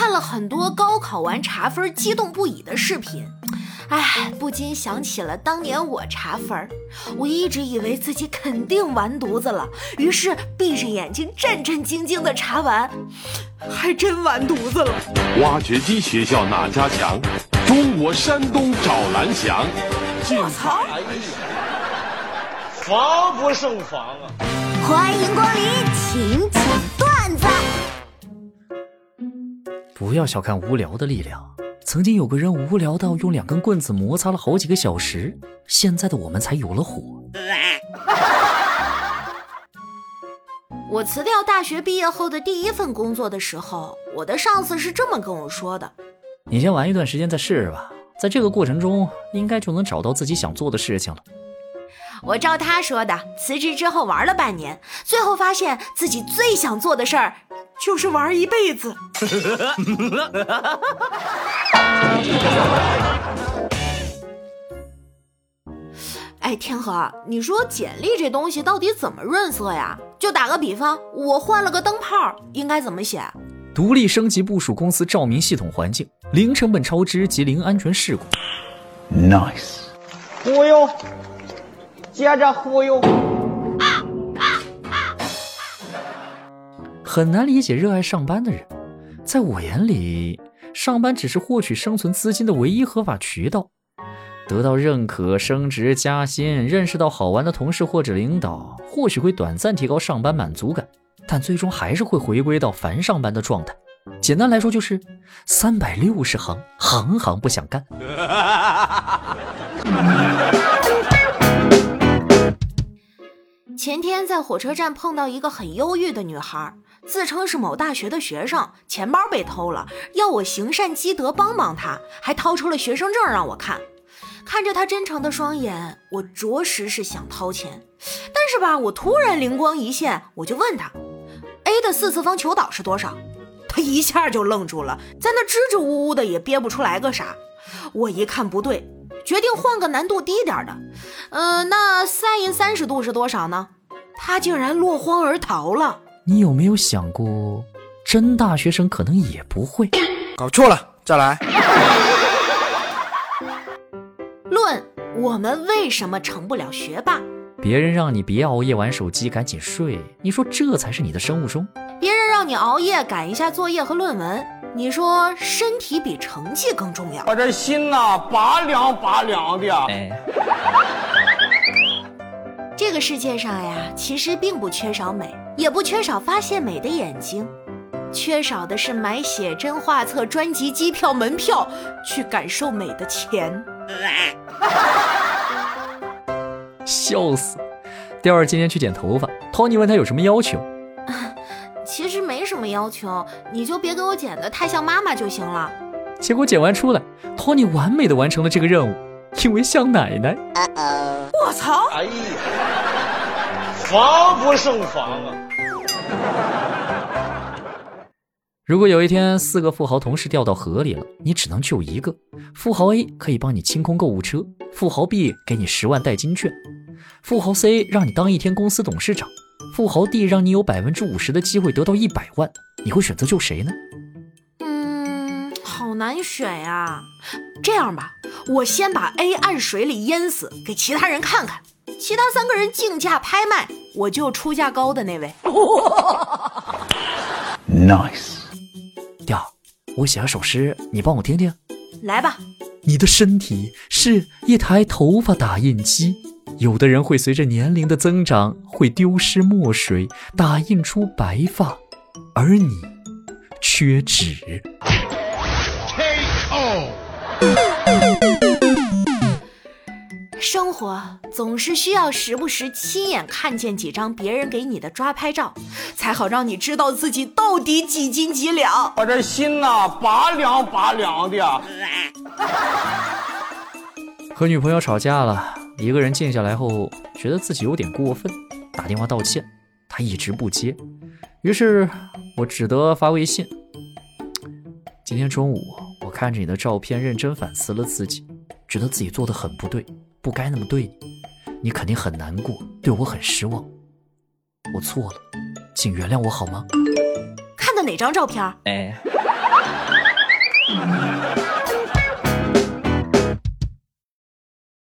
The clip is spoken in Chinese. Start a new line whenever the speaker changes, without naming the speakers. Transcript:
看了很多高考完查分激动不已的视频，哎，不禁想起了当年我查分，我一直以为自己肯定完犊子了，于是闭着眼睛战战兢兢地查完，还真完犊子了。
挖掘机学校哪家强？中国山东找蓝翔。
我操！
防不胜防啊！
欢迎光临，请讲段子。
不要小看无聊的力量。曾经有个人无聊到用两根棍子摩擦了好几个小时，现在的我们才有了火。
我辞掉大学毕业后的第一份工作的时候，我的上司是这么跟我说的：“
你先玩一段时间再试试吧，在这个过程中应该就能找到自己想做的事情了。”
我照他说的，辞职之后玩了半年，最后发现自己最想做的事儿就是玩一辈子。哎，天河，你说简历这东西到底怎么润色呀？就打个比方，我换了个灯泡，应该怎么写？
独立升级部署公司照明系统环境，零成本超支及零安全事故。
Nice，忽悠。接着忽悠，
很难理解热爱上班的人。在我眼里，上班只是获取生存资金的唯一合法渠道。得到认可、升职加薪、认识到好玩的同事或者领导，或许会短暂提高上班满足感，但最终还是会回归到烦上班的状态。简单来说，就是三百六十行，行行不想干。
前天在火车站碰到一个很忧郁的女孩，自称是某大学的学生，钱包被偷了，要我行善积德帮帮他，还掏出了学生证让我看。看着他真诚的双眼，我着实是想掏钱，但是吧，我突然灵光一现，我就问他：“A 的四次方求导是多少？”他一下就愣住了，在那支支吾吾的也憋不出来个啥。我一看不对。决定换个难度低点的，嗯，那 sin 三十度是多少呢？他竟然落荒而逃了。
你有没有想过，真大学生可能也不会？
搞错了，再来。
论我们为什么成不了学霸？
别人让你别熬夜玩手机，赶紧睡，你说这才是你的生物钟。
别人让你熬夜赶一下作业和论文。你说身体比成绩更重要？
我这心呐，拔凉拔凉的。哎，
这个世界上呀，其实并不缺少美，也不缺少发现美的眼睛，缺少的是买写真画册、专辑、机票、门票去感受美的钱。
笑死！第二今天去剪头发，Tony 问他有什么要求。
其实没什么要求，你就别给我剪的太像妈妈就行了。
结果剪完出来，托尼完美的完成了这个任务，因为像奶奶。
我操！哎呀，
防不胜防啊！
如果有一天四个富豪同时掉到河里了，你只能救一个。富豪 A 可以帮你清空购物车，富豪 B 给你十万代金券，富豪 C 让你当一天公司董事长。富豪 D 让你有百分之五十的机会得到一百万，你会选择救谁呢？
嗯，好难选呀。这样吧，我先把 A 按水里淹死，给其他人看看。其他三个人竞价拍卖，我就出价高的那位。
Nice。
我写了首诗，你帮我听听。
来吧。
你的身体是一台头发打印机。有的人会随着年龄的增长，会丢失墨水，打印出白发，而你缺纸。
生活总是需要时不时亲眼看见几张别人给你的抓拍照，才好让你知道自己到底几斤几两。
我这心呐，拔凉拔凉的。
和女朋友吵架了。一个人静下来后，觉得自己有点过分，打电话道歉，她一直不接，于是我只得发微信。今天中午，我看着你的照片，认真反思了自己，觉得自己做的很不对，不该那么对你，你肯定很难过，对我很失望，我错了，请原谅我好吗？
看的哪张照片？哎。
义。